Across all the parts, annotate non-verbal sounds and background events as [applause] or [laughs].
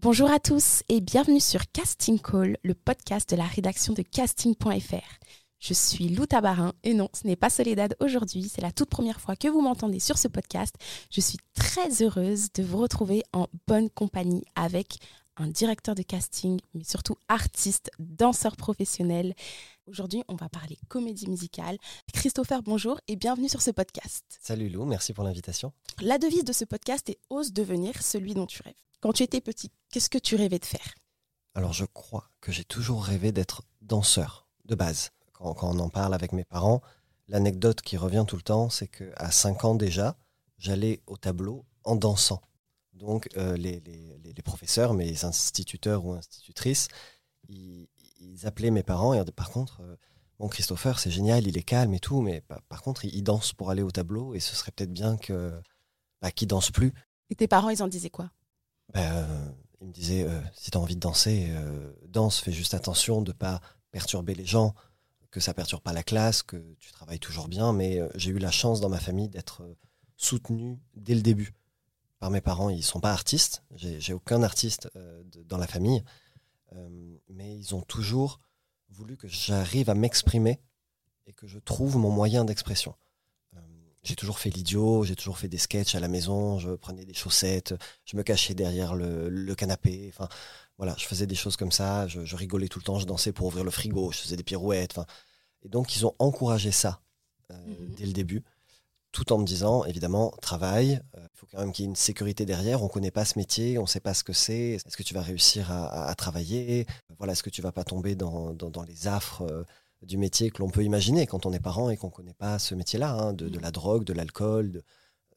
Bonjour à tous et bienvenue sur Casting Call, le podcast de la rédaction de casting.fr. Je suis Lou Tabarin et non, ce n'est pas Soledad aujourd'hui, c'est la toute première fois que vous m'entendez sur ce podcast. Je suis très heureuse de vous retrouver en bonne compagnie avec un directeur de casting, mais surtout artiste, danseur professionnel. Aujourd'hui, on va parler comédie musicale. Christopher, bonjour et bienvenue sur ce podcast. Salut Lou, merci pour l'invitation. La devise de ce podcast est Ose devenir celui dont tu rêves. Quand tu étais petit, qu'est-ce que tu rêvais de faire? Alors je crois que j'ai toujours rêvé d'être danseur de base. Quand, on en parle avec mes parents, l'anecdote qui revient tout le temps, c'est qu'à 5 ans déjà, j'allais au tableau en dansant. Donc euh, les, professeurs, mes instituteurs ou institutrices, ils, appelaient mes parents et par contre, euh, bon Christopher, c'est génial, il est calme et tout, mais par, contre, il, danse pour aller au tableau et ce serait peut-être bien que bah, qu'il danse plus. Et tes parents, ils en disaient quoi? Ben, il me disait euh, si tu as envie de danser, euh, danse, fais juste attention de ne pas perturber les gens, que ça perturbe pas la classe, que tu travailles toujours bien. Mais euh, j'ai eu la chance dans ma famille d'être soutenu dès le début par mes parents. Ils sont pas artistes, j'ai aucun artiste dans la famille, mais ils ont toujours voulu que j'arrive à m'exprimer et que je trouve mon moyen d'expression j'ai toujours fait l'idiot, j'ai toujours fait des sketchs à la maison, je prenais des chaussettes, je me cachais derrière le, canapé, enfin voilà, je faisais des choses comme ça, je, rigolais tout le temps, je dansais pour ouvrir le frigo, je faisais des pirouettes, enfin et donc ils ont encouragé ça euh, mhm. dès le début, tout en me disant évidemment travail, euh, il faut quand même qu'il y ait une sécurité derrière, on connaît pas ce métier, on sait pas ce que c'est, est-ce que tu vas réussir à, travailler, voilà, est-ce que tu vas pas tomber dans, dans, les affres euh, du métier que l'on peut imaginer quand on est parent et qu'on ne connaît pas ce métier-là, hein, de, la drogue, de l'alcool,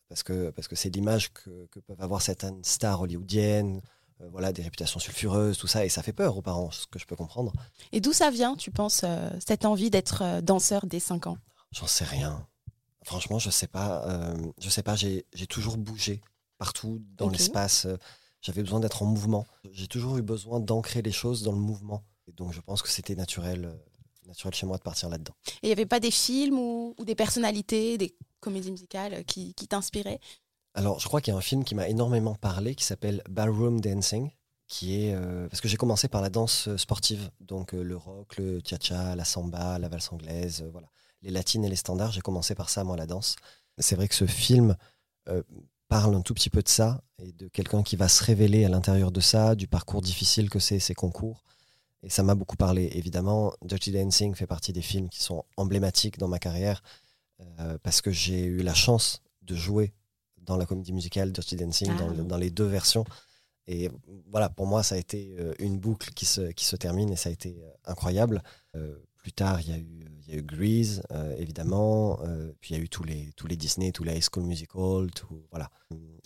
parce que parce que c'est l'image que, peuvent avoir certaines stars hollywoodiennes, euh, voilà, des réputations sulfureuses, tout ça, et ça fait peur aux parents, ce que je peux comprendre. Et d'où ça vient, tu penses, euh, cette envie d'être euh, danseur dès 5 ans? J'en sais rien. Franchement, je sais pas. je sais pas. J'ai toujours bougé partout dans l'espace. J'avais besoin d'être en mouvement. J'ai toujours eu besoin d'ancrer les choses dans le mouvement. Et donc, je pense que c'était naturel naturel chez moi de partir là-dedans. Et il n'y avait pas des films ou, des personnalités, des comédies musicales qui, t'inspiraient? Alors, je crois qu'il y a un film qui m'a énormément parlé qui s'appelle Ballroom Dancing, qui est euh, parce que j'ai commencé par la danse euh, sportive, donc euh, le rock, le cha-cha, la samba, la valse anglaise, voilà, les latines et les standards. J'ai commencé par ça moi la danse. C'est vrai que ce film parle un tout petit peu de ça et de quelqu'un qui va se révéler à l'intérieur de ça, du parcours difficile que c'est ces concours et ça m'a beaucoup parlé. Évidemment, Dirty Dancing fait partie des films qui sont emblématiques dans ma carrière euh, parce que j'ai eu la chance de jouer dans la comédie musicale Dirty Dancing, dans, ah. les deux versions. Et voilà, pour moi, ça a été euh, une boucle qui se, qui se termine et ça a été euh, incroyable. plus tard, il y a eu, y a eu Grease, évidemment. puis il y a eu tous les, tous les Disney, tous les High School Musical. Tout, voilà.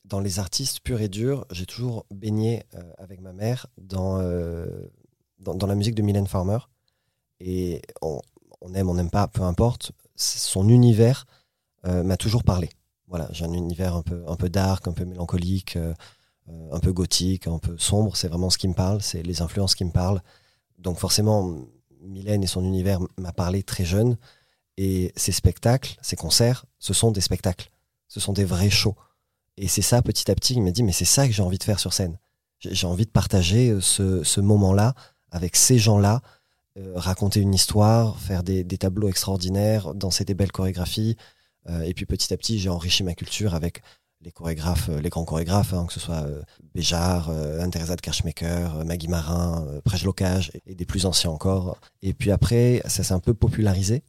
Dans les artistes purs et durs, j'ai toujours baigné avec ma mère dans dans, la musique de Mylène Farmer. Et on, aime, on n'aime pas, peu importe. Son univers euh, m'a toujours parlé. Voilà, j'ai un univers un peu, un peu dark, un peu mélancolique, euh, euh, un peu gothique, un peu sombre. C'est vraiment ce qui me parle, c'est les influences qui me parlent. Donc forcément, Mylène et son univers m'a parlé très jeune. Et ces spectacles, ces concerts, ce sont des spectacles. Ce sont des vrais shows. Et c'est ça, petit à petit, il m'a dit, mais c'est ça que j'ai envie de faire sur scène. J'ai envie de partager ce, ce moment-là avec ces gens-là, euh, raconter une histoire, faire des, tableaux extraordinaires, danser des belles chorégraphies. Euh, et puis petit à petit, j'ai enrichi ma culture avec les chorégraphes, euh, les grands chorégraphes, hein, que ce soit Béjar, Anne-Thérèse de Kerschmaker, Maggie Marin, Locage et, des plus anciens encore. Et puis après, ça s'est un peu popularisé.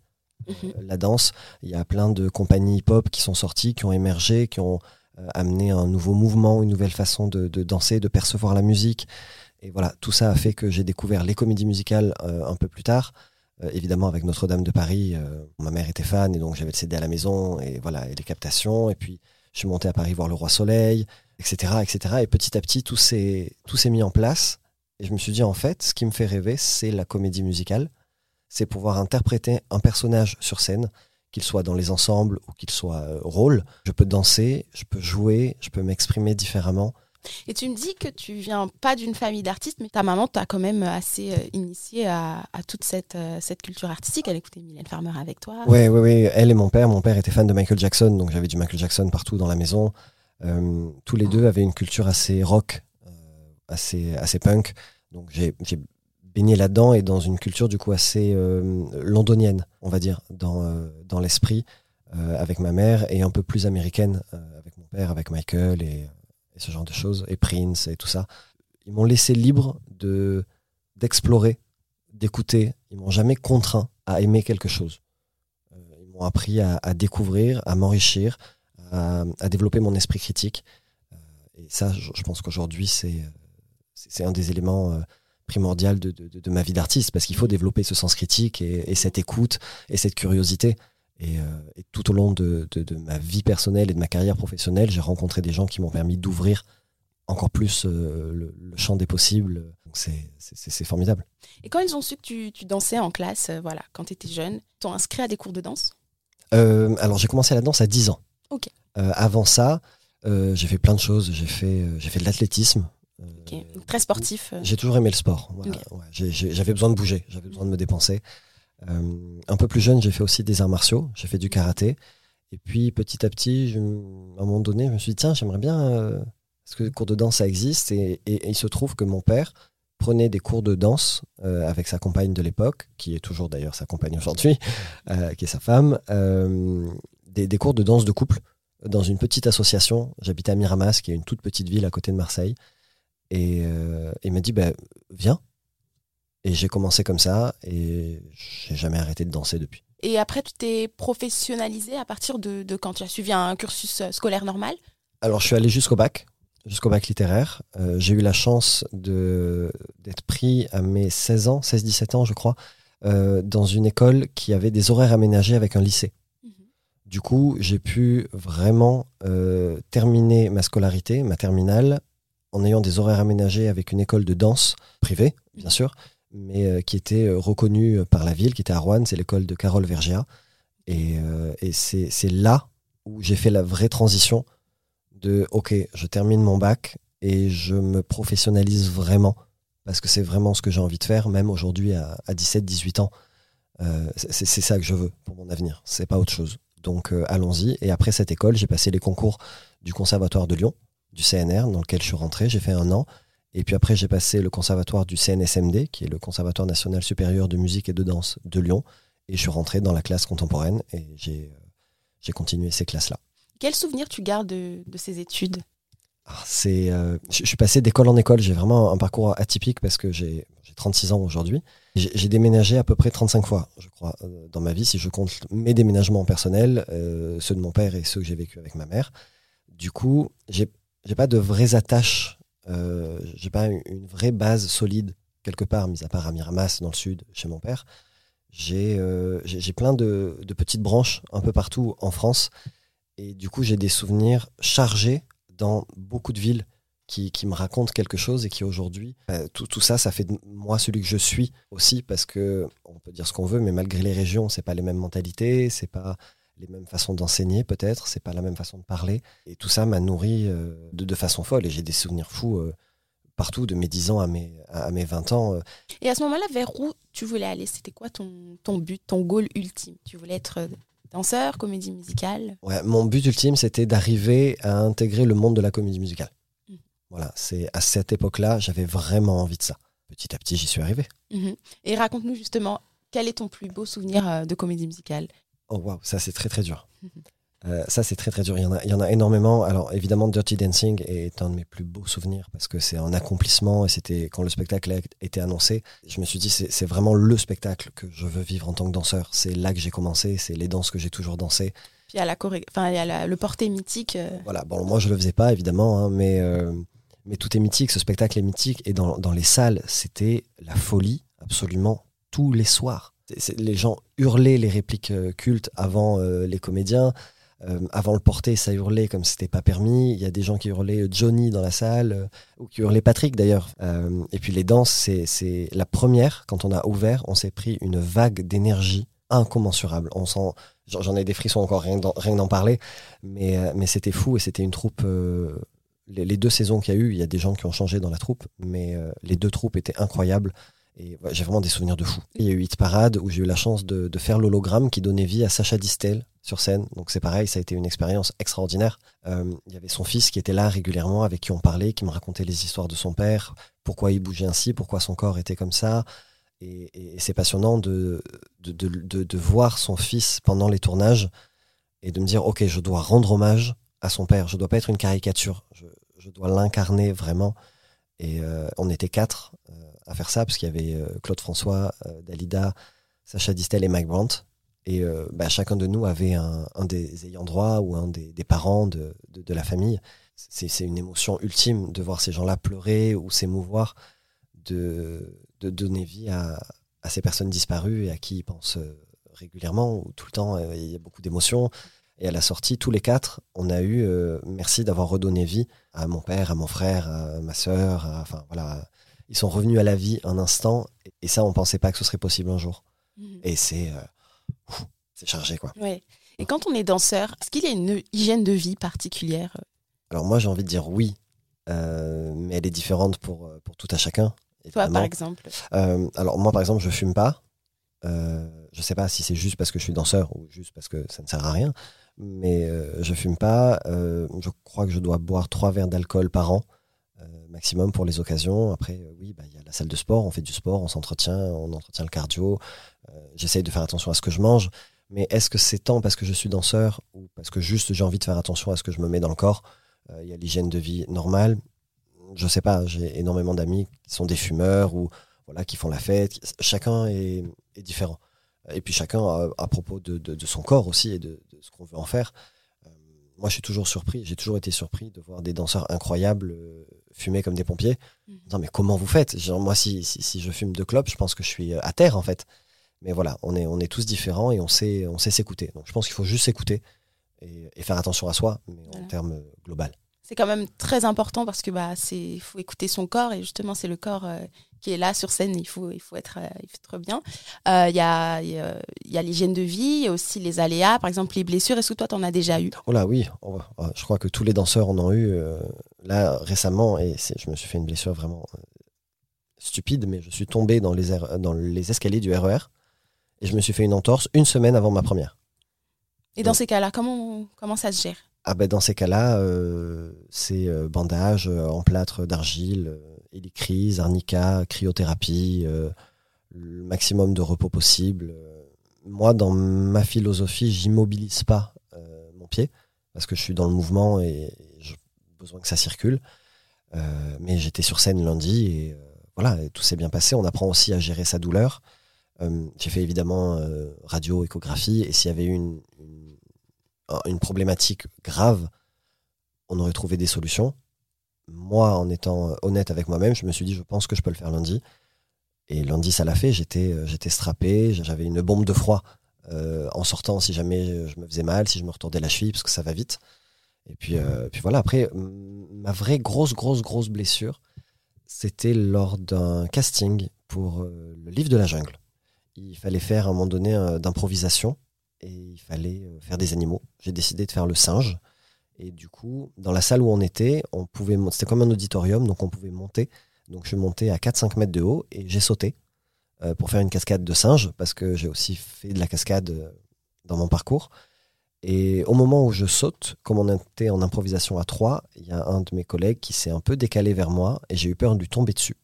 Mhm. la danse, il y a plein de compagnies hip-hop qui sont sorties, qui ont émergé, qui ont amené un nouveau mouvement, une nouvelle façon de danser, de percevoir la musique. Et voilà, tout ça a fait que j'ai découvert les comédies musicales euh, un peu plus tard. Euh, évidemment, avec Notre-Dame de Paris, euh, ma mère était fan et donc j'avais le CD à la maison et voilà, et les captations. Et puis, je suis monté à Paris voir Le Roi Soleil, etc., etc. Et petit à petit, tout s'est, tout s'est mis en place. Et je me suis dit, en fait, ce qui me fait rêver, c'est la comédie musicale. C'est pouvoir interpréter un personnage sur scène, qu'il soit dans les ensembles ou qu'il soit rôle. Je peux danser, je peux jouer, je peux m'exprimer différemment. Et tu me dis que tu viens pas d'une famille d'artistes, mais ta maman t'a quand même assez euh, initié à, toute cette, euh, cette culture artistique. Elle écoutait Mylène Farmer avec toi. Oui, oui, oui. Elle et mon père. Mon père était fan de Michael Jackson, donc j'avais du Michael Jackson partout dans la maison. tous les deux avaient une culture assez rock, assez, assez punk. Donc j'ai baigné là-dedans et dans une culture du coup assez euh, londonienne, on va dire, dans, euh, dans l'esprit, euh, avec ma mère, et un peu plus américaine, avec mon père, avec Michael et, ce genre de choses, et Prince et tout ça. Ils m'ont laissé libre de d'explorer, d'écouter. Ils m'ont jamais contraint à aimer quelque chose. ils m'ont appris à, découvrir, à m'enrichir, à, développer mon esprit critique. et ça, je, pense qu'aujourd'hui, c'est c'est un des éléments primordial de, de, ma vie d'artiste, parce qu'il faut développer ce sens critique et, cette écoute et cette curiosité. Et, euh, tout au long de, ma vie personnelle et de ma carrière professionnelle, j'ai rencontré des gens qui m'ont permis d'ouvrir encore plus euh, le, champ des possibles. C'est formidable. Et quand ils ont su que tu, tu dansais en classe, euh, voilà, quand tu étais jeune, t'ont inscrit à des cours de danse? Alors j'ai commencé la danse à 10 ans. Ok. avant ça, j'ai fait plein de choses. J'ai fait, fait de l'athlétisme. Très sportif. J'ai toujours aimé le sport. j'avais besoin de bouger, j'avais besoin de me dépenser. Euh, un peu plus jeune, j'ai fait aussi des arts martiaux, j'ai fait du karaté. Et puis petit à petit, je, à un moment donné, je me suis dit, tiens, j'aimerais bien. Euh, parce que les cours de danse, ça existe? Et, il se trouve que mon père prenait des cours de danse avec sa compagne de l'époque, qui est toujours d'ailleurs sa compagne aujourd'hui, qui est sa femme, des, cours de danse de couple dans une petite association. J'habitais à Miramas, qui est une toute petite ville à côté de Marseille. Et euh, il m'a dit, bah, viens. Et j'ai commencé comme ça et j'ai jamais arrêté de danser depuis. Et après, tu t'es professionnalisé à partir de, quand? Tu as suivi un cursus euh, scolaire normal? Alors, je suis allé jusqu'au bac, jusqu'au bac littéraire. Euh, j'ai eu la chance d'être pris à mes 16 ans, 16-17 ans, je crois, dans une école qui avait des horaires aménagés avec un lycée. Mhm. Du coup, j'ai pu vraiment terminer ma scolarité, ma terminale, en ayant des horaires aménagés avec une école de danse privée, bien sûr, mais euh, qui était euh, reconnue par la ville, qui était à Rouen, c'est l'école de Carole Vergia. Et, euh, c'est là où j'ai fait la vraie transition de OK, je termine mon bac et je me professionnalise vraiment parce que c'est vraiment ce que j'ai envie de faire, même aujourd'hui à, 17-18 ans. c'est ça que je veux pour mon avenir, c'est pas autre chose. Donc allons-y. Et après cette école, j'ai passé les concours du Conservatoire de Lyon du CNR dans lequel je suis rentré. J'ai fait un an. Et puis après, j'ai passé le conservatoire du CNSMD, qui est le Conservatoire national supérieur de musique et de danse de Lyon. Et je suis rentré dans la classe contemporaine et j'ai euh, continué ces classes-là. Quel souvenir tu gardes de, ces études? Ah, c'est, euh, je, suis passé d'école en école. J'ai vraiment un parcours atypique parce que j'ai 36 ans aujourd'hui. J'ai déménagé à peu près 35 fois, je crois, euh, dans ma vie, si je compte mes déménagements personnels, ceux de mon père et ceux que j'ai vécu avec ma mère. Du coup, j'ai pas de vraies attaches, euh, j'ai pas une, vraie base solide quelque part, mis à part à Miramas dans le sud, chez mon père. J'ai euh, plein de, petites branches un peu partout en France. Et du coup, j'ai des souvenirs chargés dans beaucoup de villes qui, qui me racontent quelque chose et qui aujourd'hui, euh, tout, tout, ça, ça fait de moi celui que je suis aussi parce que on peut dire ce qu'on veut, mais malgré les régions, c'est pas les mêmes mentalités, c'est pas les mêmes façons d'enseigner peut-être, c'est pas la même façon de parler. Et tout ça m'a nourri euh, de, façon folle et j'ai des souvenirs fous euh, partout de mes 10 ans à mes, à, mes 20 ans. Euh. Et à ce moment-là, vers où tu voulais aller? C'était quoi ton, ton but, ton goal ultime? Tu voulais être danseur, comédie musicale? Ouais, Mon but ultime, c'était d'arriver à intégrer le monde de la comédie musicale. Mmh. Voilà, c'est à cette époque-là, j'avais vraiment envie de ça. Petit à petit, j'y suis arrivé. Mmh et raconte-nous justement, quel est ton plus beau souvenir de comédie musicale? Oh waouh, ça c'est très très dur. Euh, ça c'est très très dur. Il y, en a, il y en a énormément. Alors évidemment, Dirty Dancing est un de mes plus beaux souvenirs parce que c'est un accomplissement et c'était quand le spectacle a été annoncé. Je me suis dit c'est vraiment le spectacle que je veux vivre en tant que danseur. C'est là que j'ai commencé, c'est les danses que j'ai toujours dansées. Puis il y a, la enfin, il y a le porté mythique. Euh. Voilà, bon moi je le faisais pas évidemment, hein, mais, euh, mais tout est mythique, ce spectacle est mythique et dans, dans les salles c'était la folie absolument tous les soirs les gens hurlaient les répliques euh, cultes avant euh, les comédiens. Euh, avant le porter, ça hurlait comme c'était pas permis. Il y a des gens qui hurlaient Johnny dans la salle, ou qui hurlaient Patrick d'ailleurs. et puis les danses, c'est la première, quand on a ouvert, on s'est pris une vague d'énergie incommensurable. On sent, j'en ai des frissons encore rien d'en parler, mais, mais c'était fou et c'était une troupe les, deux saisons qu'il y a eu, il y a des gens qui ont changé dans la troupe, mais les deux troupes étaient incroyables. Et j'ai vraiment des souvenirs de fou. Il y a eu Hit Parade où j'ai eu la chance de, faire l'hologramme qui donnait vie à Sacha Distel sur scène. Donc c'est pareil, ça a été une expérience extraordinaire. Euh, il y avait son fils qui était là régulièrement, avec qui on parlait, qui me racontait les histoires de son père, pourquoi il bougeait ainsi, pourquoi son corps était comme ça. Et, c'est passionnant de voir son fils pendant les tournages et de me dire, ok, je dois rendre hommage à son père. Je dois pas être une caricature. Je, dois l'incarner vraiment. Et euh, on était quatre euh, à faire ça, parce qu'il y avait euh, Claude François, Dalida, Sacha Distel et Mike Brandt. Et bah, chacun de nous avait un, des ayants droit ou un des, parents de, la famille. C'est une émotion ultime de voir ces gens-là pleurer ou s'émouvoir, de, donner vie à, à, ces personnes disparues et à qui ils pensent régulièrement ou tout le temps. Il y a beaucoup d'émotions. Et à la sortie, tous les quatre, on a eu euh, merci d'avoir redonné vie à mon père, à mon frère, à ma sœur. Enfin voilà, ils sont revenus à la vie un instant. Et ça, on pensait pas que ce serait possible un jour. Mhm. Et c'est euh, c'est chargé quoi. Ouais. Et quand on est danseur, est-ce qu'il y a une hygiène de vie particulière? Alors moi, j'ai envie de dire oui, euh, mais elle est différente pour pour tout à chacun. Toi, par exemple? alors moi, par exemple, je fume pas. je sais pas si c'est juste parce que je suis danseur ou juste parce que ça ne sert à rien mais euh, je fume pas. Euh, je crois que je dois boire trois verres d'alcool par an euh, maximum pour les occasions. Après, oui, bah, il y a la salle de sport, on fait du sport, on s'entretient, on entretient le cardio. J'essaye de faire attention à ce que je mange. Mais est-ce que c'est tant parce que je suis danseur ou parce que juste j'ai envie de faire attention à ce que je me mets dans le corps? Il y a l'hygiène de vie normale. Je sais pas, j'ai énormément d'amis qui sont des fumeurs ou voilà, qui font la fête. Chacun est, différent. Et puis chacun, à, propos de, son corps aussi et de, ce qu'on veut en faire. Euh, moi, je suis toujours surpris, j'ai toujours été surpris de voir des danseurs incroyables euh, fumer comme des pompiers. Non, mais comment vous faites? Genre, Moi, si, si, je fume deux clopes, je pense que je suis euh, à terre, en fait. Mais voilà, on est, on est tous différents et on sait, on sait s'écouter. Donc, je pense qu'il faut juste s'écouter et, faire attention à soi, mais en termes global c'est quand même très important parce que bah c'est faut écouter son corps et justement c'est le corps euh, qui est là sur scène il faut il faut être euh, il faut être bien. Euh, il y a y a l'hygiène de vie il y a aussi les aléas par exemple les blessures. Est-ce que toi tu en as déjà eu? Oh là oui. Je crois que tous les danseurs en ont eu là récemment. Et je me suis fait une blessure vraiment stupide mais je suis tombé dans les dans les escaliers du RER e et je me suis fait une entorse une semaine avant ma première. Et dans ces cas-là comment comment ça se gère? Ah ben dans ces cas-là, euh, c'est euh, bandage euh, en plâtre d'argile, hélicryse, arnica, cryothérapie, le maximum de repos possible. Moi, dans ma philosophie, j'immobilise pas mon pied parce que je suis dans le mouvement et j'ai besoin que ça circule. mais j'étais sur scène lundi et voilà, tout s'est bien passé. On apprend aussi à gérer sa douleur. j'ai fait évidemment radio, échographie et s'il y avait eu une une problématique grave, on aurait trouvé des solutions. Moi, en étant honnête avec moi-même, je me suis dit, je pense que je peux le faire lundi. Et lundi, ça l'a fait. J'étais, euh, j'étais strappé, j'avais une bombe de froid euh, en sortant si jamais je me faisais mal, si je me retournais la cheville, parce que ça va vite. Et puis, euh, puis voilà, après, ma vraie grosse, grosse, grosse blessure, c'était lors d'un casting pour le livre de la jungle. Il fallait faire à un moment donné d'improvisation et il fallait euh, faire des animaux. J'ai décidé de faire le singe. Et du coup, dans la salle où on était, on pouvait c'était comme un auditorium, donc on pouvait monter. Donc je suis monté à 4-5 mètres de haut et j'ai sauté euh, pour faire une cascade de singe, parce que j'ai aussi fait de la cascade euh, dans mon parcours. Et au moment où je saute, comme on était en improvisation à 3, il y a un de mes collègues qui s'est un peu décalé vers moi et j'ai eu peur de lui tomber dessus.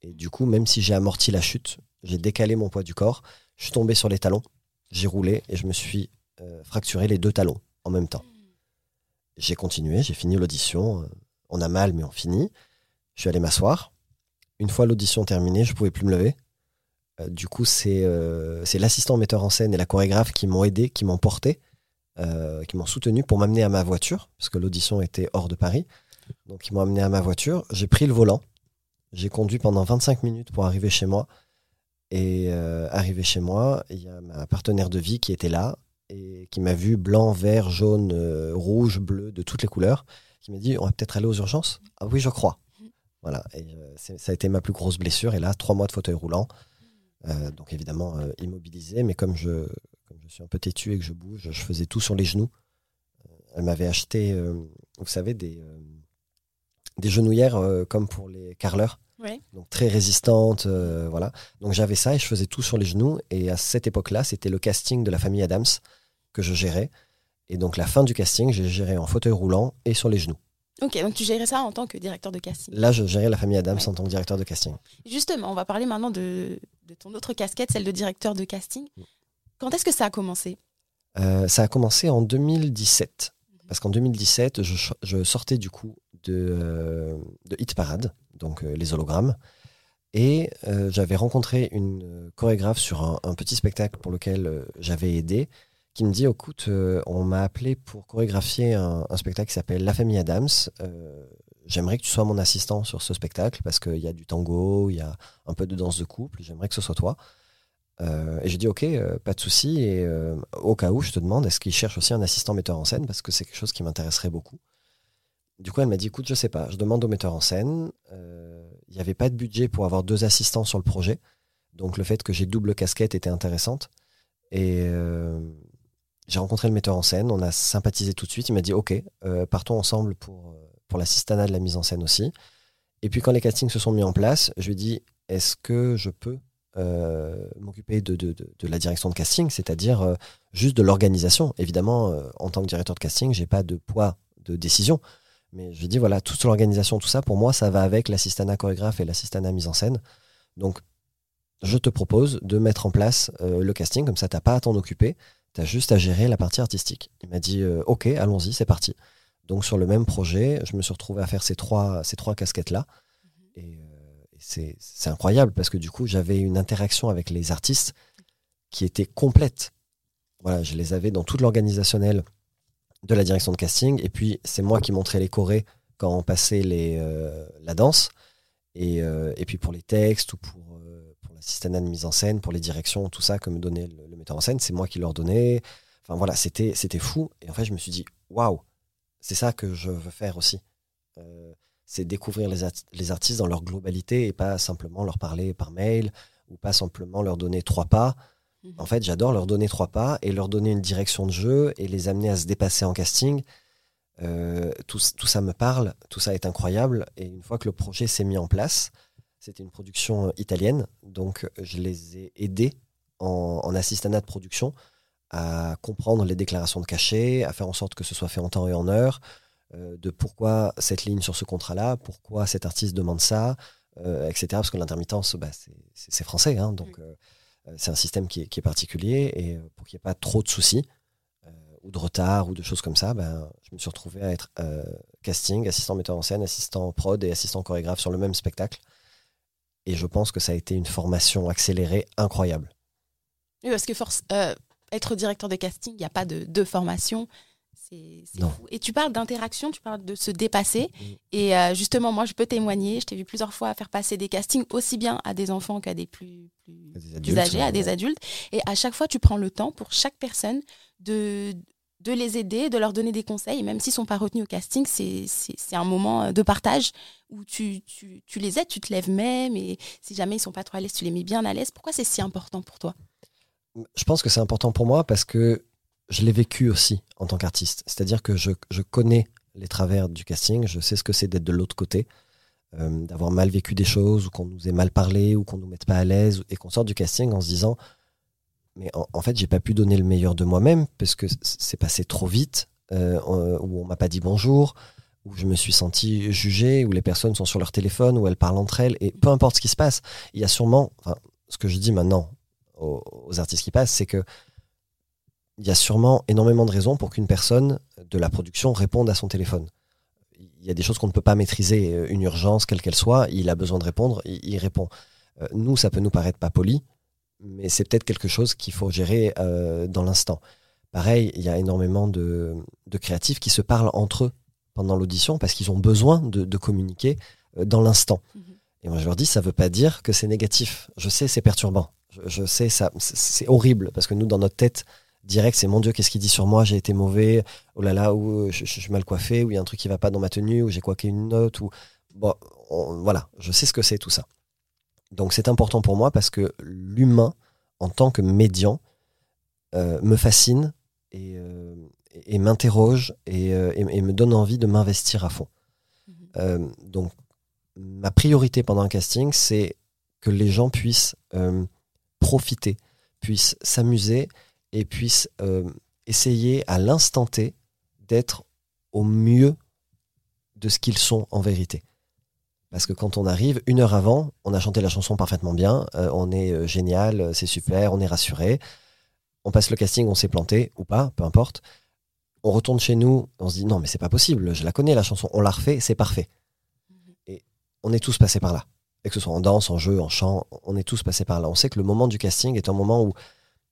Et du coup, même si j'ai amorti la chute, j'ai décalé mon poids du corps, je suis tombé sur les talons j'ai roulé et je me suis euh, fracturé les deux talons en même temps. J'ai continué, j'ai fini l'audition. Euh, on a mal, mais on finit. Je suis allé m'asseoir. Une fois l'audition terminée, je pouvais plus me lever. Euh, du coup, c'est l'assistant metteur en scène et la chorégraphe qui m'ont aidé, qui m'ont porté, qui m'ont soutenu pour m'amener à ma voiture, parce que l'audition était hors de Paris. Donc, ils m'ont amené à ma voiture. J'ai pris le volant. J'ai conduit pendant 25 minutes pour arriver chez moi. Et euh, arrivé chez moi, il y a ma partenaire de vie qui était là. Et qui m'a vu blanc, vert, jaune, rouge, bleu, de toutes les couleurs, qui m'a dit on va peut-être aller aux urgences. Ah oui, je crois. Voilà, et ça a été ma plus grosse blessure. Et là, trois mois de fauteuil roulant. donc évidemment immobilisé, mais comme je, comme je suis un peu têtu et que je bouge, je faisais tout sur les genoux. elle m'avait acheté, vous savez, des, des genouillères comme pour les carleurs. Donc très résistante, euh, voilà. Donc j'avais ça et je faisais tout sur les genoux. Et à cette époque-là, c'était le casting de la famille Adams que je gérais. Et donc la fin du casting, j'ai géré en fauteuil roulant et sur les genoux. Ok, donc tu gérais ça en tant que directeur de casting. Là, je gérais la famille Adams en tant que directeur de casting. Justement, on va parler maintenant de, ton autre casquette, celle de directeur de casting. Mm. Quand est-ce que ça a commencé? Euh, Ça a commencé en 2017. Parce qu'en 2017, je, sortais du coup de, euh, de Hit Parade, donc euh, les hologrammes. Et euh, j'avais rencontré une chorégraphe sur un, petit spectacle pour lequel j'avais aidé, qui me dit écoute, on m'a appelé pour chorégraphier un, spectacle qui s'appelle La famille Adams. j'aimerais que tu sois mon assistant sur ce spectacle parce qu'il y a du tango, il y a un peu de danse de couple. J'aimerais que ce soit toi. et j'ai dit ok, pas de souci. Et au cas où, je te demande, est-ce qu'il cherche aussi un assistant metteur en scène? Parce que c'est quelque chose qui m'intéresserait beaucoup. Du coup, elle m'a dit, écoute, je sais pas, je demande au metteur en scène. Euh, il n'y avait pas de budget pour avoir deux assistants sur le projet. Donc le fait que j'ai double casquette était intéressante. Et euh, j'ai rencontré le metteur en scène, on a sympathisé tout de suite. Il m'a dit, ok, euh, partons ensemble pour, pour l'assistanat de la mise en scène aussi. Et puis quand les castings se sont mis en place, je lui ai dit, est-ce que je peux m'occuper de, de, de, la direction de casting, c'est-à-dire juste de l'organisation? Évidemment, en tant que directeur de casting, j'ai pas de poids de décision. Mais je dis, voilà, toute l'organisation, tout ça, pour moi, ça va avec l'assistana chorégraphe et l'assistana mise en scène. Donc, je te propose de mettre en place euh, le casting, comme ça, tu n'as pas à t'en occuper, tu as juste à gérer la partie artistique. Il m'a dit, euh, ok, allons-y, c'est parti. Donc, sur le même projet, je me suis retrouvé à faire ces trois, ces trois casquettes-là. Mhm. Et, euh, c'est incroyable parce que du coup, j'avais une interaction avec les artistes qui était complète. Voilà, je les avais dans toute l'organisationnel de la direction de casting. Et puis, c'est moi qui montrais les chorés quand on passait les, euh, la danse. Et, euh, et, puis, pour les textes ou pour l'assistanat de mise en scène, pour les directions, tout ça que me donnait le, metteur en scène, c'est moi qui leur donnais. Enfin, voilà, c'était, c'était fou. Et en fait, je me suis dit, waouh, c'est ça que je veux faire aussi. c'est découvrir les, les, artistes dans leur globalité et pas simplement leur parler par mail ou pas simplement leur donner trois pas. En fait, j'adore leur donner trois pas et leur donner une direction de jeu et les amener à se dépasser en casting. Euh, tout, ça me parle, tout ça est incroyable. Et une fois que le projet s'est mis en place, c'était une production italienne, donc je les ai aidés en, en assistanat de production à comprendre les déclarations de cachet, à faire en sorte que ce soit fait en temps et en heure, euh, de pourquoi cette ligne sur ce contrat-là, pourquoi cet artiste demande ça, euh, etc. Parce que l'intermittence, bah, c'est français, hein, donc euh, c'est un système qui est, particulier et euh, pour qu'il n'y ait pas trop de soucis euh, ou de retard ou de choses comme ça, ben, je me suis retrouvé à être casting, assistant metteur en scène, assistant prod et assistant chorégraphe sur le même spectacle. Et je pense que ça a été une formation accélérée incroyable. Oui, parce que force, être directeur de casting, il n'y a pas de, de formation. C'est fou. Et tu parles d'interaction, tu parles de se dépasser. Mm. Et euh, justement, moi, je peux témoigner. Je t'ai vu plusieurs fois faire passer des castings aussi bien à des enfants qu'à des plus, plus, âgés, à des adultes. Et à chaque fois, tu prends le temps pour chaque personne de, de les aider, de leur donner des conseils. même s'ils ne sont pas retenus au casting, c'est un moment de partage où tu, les aides, tu te lèves même. Et si jamais ils ne sont pas trop à l'aise, tu les mets bien à l'aise. Pourquoi c'est si important pour toi? Je pense que c'est important pour moi parce que je l'ai vécu aussi en tant qu'artiste. C'est-à-dire que je, connais les travers du casting, je sais ce que c'est d'être de l'autre côté, euh, d'avoir mal vécu des choses, ou qu'on nous ait mal parlé, ou qu'on nous mette pas à l'aise, et qu'on sorte du casting en se disant Mais en, fait, j'ai pas pu donner le meilleur de moi-même, parce que c'est passé trop vite, euh, où on m'a pas dit bonjour, où je me suis senti jugé, où les personnes sont sur leur téléphone, où elles parlent entre elles, et peu importe ce qui se passe, il y a sûrement, ce que je dis maintenant aux artistes qui passent, c'est que il y a sûrement énormément de raisons pour qu'une personne de la production réponde à son téléphone. Il y a des choses qu'on ne peut pas maîtriser. Euh, une urgence, quelle qu'elle soit, il a besoin de répondre, il, répond. Euh, nous, ça peut nous paraître pas poli, mais c'est peut-être quelque chose qu'il faut gérer euh, dans l'instant. Pareil, il y a énormément de, créatifs qui se parlent entre eux pendant l'audition parce qu'ils ont besoin de, communiquer dans l'instant. Mhm. Et moi, je leur dis, ça ne veut pas dire que c'est négatif. Je sais, c'est perturbant. Je, je sais, ça, c'est horrible parce que nous, dans notre tête, direct, c'est mon Dieu, qu'est-ce qu'il dit sur moi? J'ai été mauvais, oh là là, ou je, suis mal coiffé, ou il y a un truc qui va pas dans ma tenue, ou j'ai coiffé une note, ou bon, voilà, je sais ce que c'est tout ça. Donc c'est important pour moi parce que l'humain, en tant que médian, euh, me fascine et, euh, m'interroge euh, et, me donne envie de m'investir à fond. Mhm. donc ma priorité pendant un casting, c'est que les gens puissent profiter, puissent s'amuser et puissent essayer à l'instant T d'être au mieux de ce qu'ils sont en vérité. Parce que quand on arrive, une heure avant, on a chanté la chanson parfaitement bien, euh, on est euh, génial, euh, c'est super, on est rassuré. On passe le casting, on s'est planté ou pas, peu importe. On retourne chez nous, on se dit non, mais c'est pas possible, je la connais la chanson, on l'a refait, c'est parfait. Mhm. Et on est tous passés par là. Et que ce soit en danse, en jeu, en chant, on est tous passés par là. On sait que le moment du casting est un moment où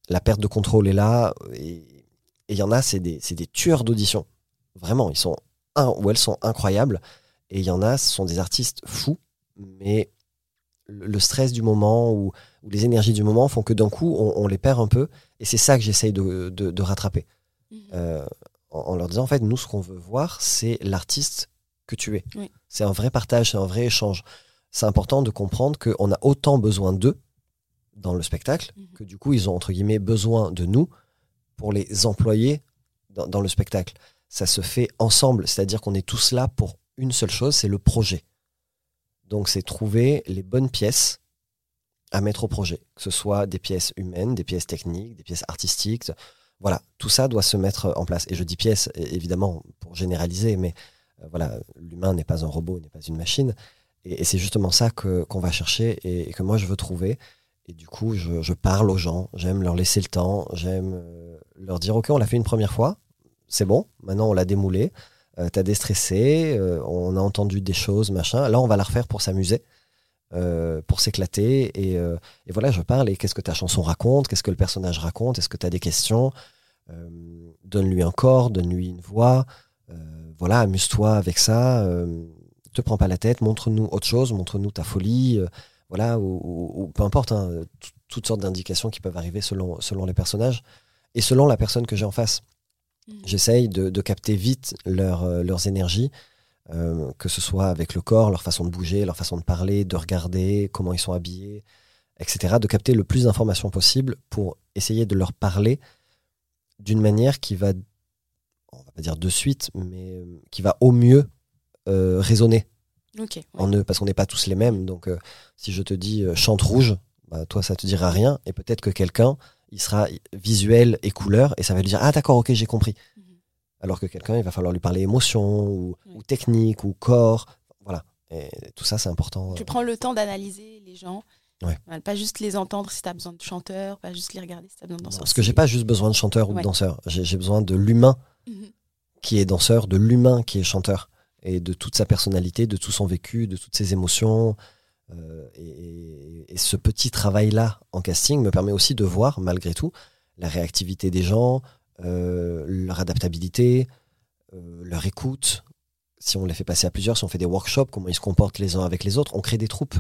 la perte de contrôle est là. Et il y en a, c'est des, des tueurs d'audition. Vraiment, ils sont un, ou elles sont incroyables. Et il y en a, ce sont des artistes fous, mais le stress du moment ou, les énergies du moment font que d'un coup, on, les perd un peu. Et c'est ça que j'essaye de, rattraper. Mhm. Euh, en, leur disant, en fait, nous, ce qu'on veut voir, c'est l'artiste que tu es. C'est un vrai partage, c'est un vrai échange. C'est important de comprendre qu'on a autant besoin d'eux dans le spectacle mhm. que du coup, ils ont, entre guillemets, besoin de nous pour les employer dans, dans le spectacle. Ça se fait ensemble, c'est-à-dire qu'on est tous là pour une seule chose, c'est le projet. Donc c'est trouver les bonnes pièces à mettre au projet, que ce soit des pièces humaines, des pièces techniques, des pièces artistiques. Voilà, tout ça doit se mettre en place. Et je dis pièces, évidemment, pour généraliser, mais euh, voilà, l'humain n'est pas un robot, n'est pas une machine. Et, c'est justement ça que, qu'on va chercher et, que moi je veux trouver. Et du coup, je, parle aux gens, j'aime leur laisser le temps, j'aime euh, leur dire, OK, on l'a fait une première fois, c'est bon, maintenant on l'a démoulé. Euh, t'as déstressé, euh, on a entendu des choses, machin. Là, on va la refaire pour s'amuser, euh, pour s'éclater. Et, voilà, je parle. Et qu'est-ce que ta chanson raconte? Qu'est-ce que le personnage raconte? Est-ce que tu as des questions? Donne-lui un corps, donne-lui une voix. voilà, amuse-toi avec ça. te prends pas la tête. Montre-nous autre chose. Montre-nous ta folie. voilà, ou, peu importe. Hein, toutes sortes d'indications qui peuvent arriver selon, selon les personnages et selon la personne que j'ai en face. Mm. J'essaye de, capter vite leur, euh, leurs énergies, euh, que ce soit avec le corps, leur façon de bouger, leur façon de parler, de regarder, comment ils sont habillés, etc. De capter le plus d'informations possible pour essayer de leur parler d'une manière qui va, on va pas dire de suite, mais euh, qui va au mieux résonner en eux, parce qu'on n'est pas tous les mêmes. Donc, si je te dis chante rouge, bah, toi, ça te dira rien, et peut-être que quelqu'un il sera visuel et couleur, et ça va lui dire Ah, d'accord, ok, j'ai compris. Mhm. Alors que quelqu'un, il va falloir lui parler émotion, ou, technique, ou corps. Voilà. Et tout ça, c'est important. Tu prends le temps d'analyser les gens. Pas juste les entendre si tu as besoin de chanteurs, pas juste les regarder si tu as besoin de danseurs. Parce que j'ai pas juste besoin de chanteurs ou de danseurs. J'ai besoin de l'humain mhm. qui est danseur, de l'humain qui est chanteur. Et de toute sa personnalité, de tout son vécu, de toutes ses émotions. Euh, et, ce petit travail-là en casting me permet aussi de voir, malgré tout, la réactivité des gens, euh, leur adaptabilité, euh, leur écoute. Si on les fait passer à plusieurs, si on fait des workshops, comment ils se comportent les uns avec les autres, on crée des troupes.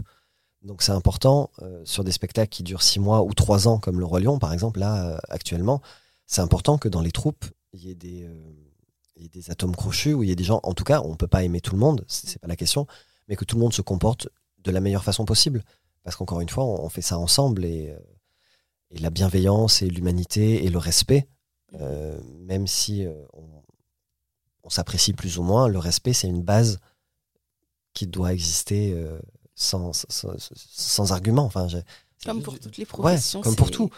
Donc c'est important sur des spectacles qui durent six mois ou trois ans, comme le Roi Lion par exemple, là actuellement, c'est important que dans les troupes, il y ait des, atomes crochus, où il y ait des gens, en tout cas, on ne peut pas aimer tout le monde, c'est pas la question, mais que tout le monde se comporte de la meilleure façon possible. Parce qu'encore une fois, on, fait ça ensemble et, euh, et la bienveillance et l'humanité et le respect, euh, même si euh, on, s'apprécie plus ou moins, le respect, c'est une base qui doit exister sans, sans, argument. Enfin, comme pour toutes les professions. comme pour tout.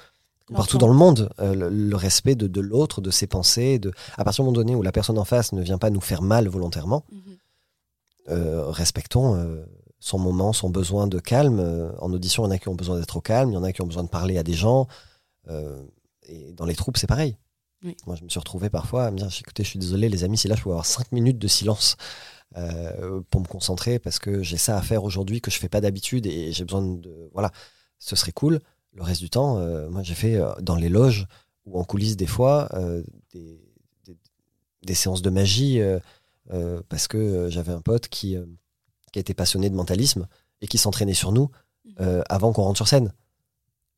Partout dans le monde, le, respect de, de l'autre, de ses pensées, de... à partir du moment donné où la personne en face ne vient pas nous faire mal volontairement, mhm. respectons son moment, son besoin de calme. Euh, en audition, il y en a qui ont besoin d'être au calme, il y en a qui ont besoin de parler à des gens. Euh, et dans les troupes, c'est pareil. Moi, je me suis retrouvé parfois à me dire écoutez, je suis désolé, les amis, si là, je peux avoir cinq minutes de silence euh, pour me concentrer parce que j'ai ça à faire aujourd'hui que je fais pas d'habitude et j'ai besoin de. Voilà, ce serait cool. Le reste du temps, moi, j'ai fait dans les loges ou en coulisses, des fois, des, des, séances de magie parce que j'avais un pote qui qui était passionné de mentalisme et qui s'entraînait sur nous mhm. euh, avant qu'on rentre sur scène.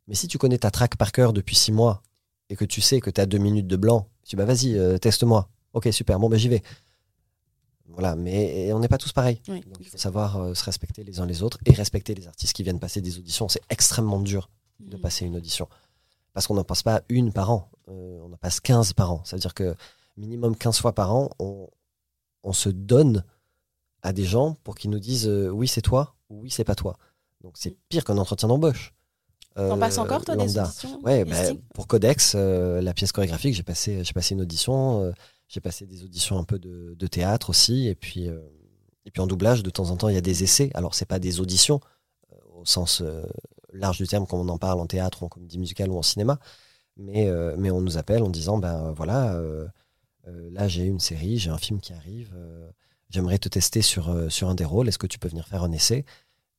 Mais si tu connais ta track par cœur depuis six mois et que tu sais que tu as deux minutes de blanc, tu dis bah vas-y, euh, teste-moi. Ok, super, bon, bah j'y vais. Voilà, mais on n'est pas tous pareils. Oui, Donc il faut savoir euh, se respecter les uns les autres et respecter les artistes qui viennent passer des auditions. C'est extrêmement dur de Mhm. passer une audition. Parce qu'on n'en passe pas une par an, on en passe 15 par an. Ça veut dire que minimum 15 fois par an, on, on se donne à des gens pour qu'ils nous disent euh, oui c'est toi ou oui c'est pas toi. Donc c'est pire qu'un entretien d'embauche. T'en Euh, passes encore, toi, des lambda. auditions Ouais, bah, pour Codex, euh, la pièce chorégraphique, j'ai passé, passé une audition. euh, j'ai passé des auditions un peu de, de théâtre aussi. Et puis, euh, et puis en doublage, de temps en temps, il y a des essais. Alors, c'est pas des auditions euh, au sens euh, large du terme, comme on en parle en théâtre, en comédie musicale ou en cinéma. Mais, euh, mais on nous appelle en disant ben voilà, euh, euh, là, j'ai une série, j'ai un film qui arrive. J'aimerais te tester sur, euh, sur un des rôles. Est-ce que tu peux venir faire un essai?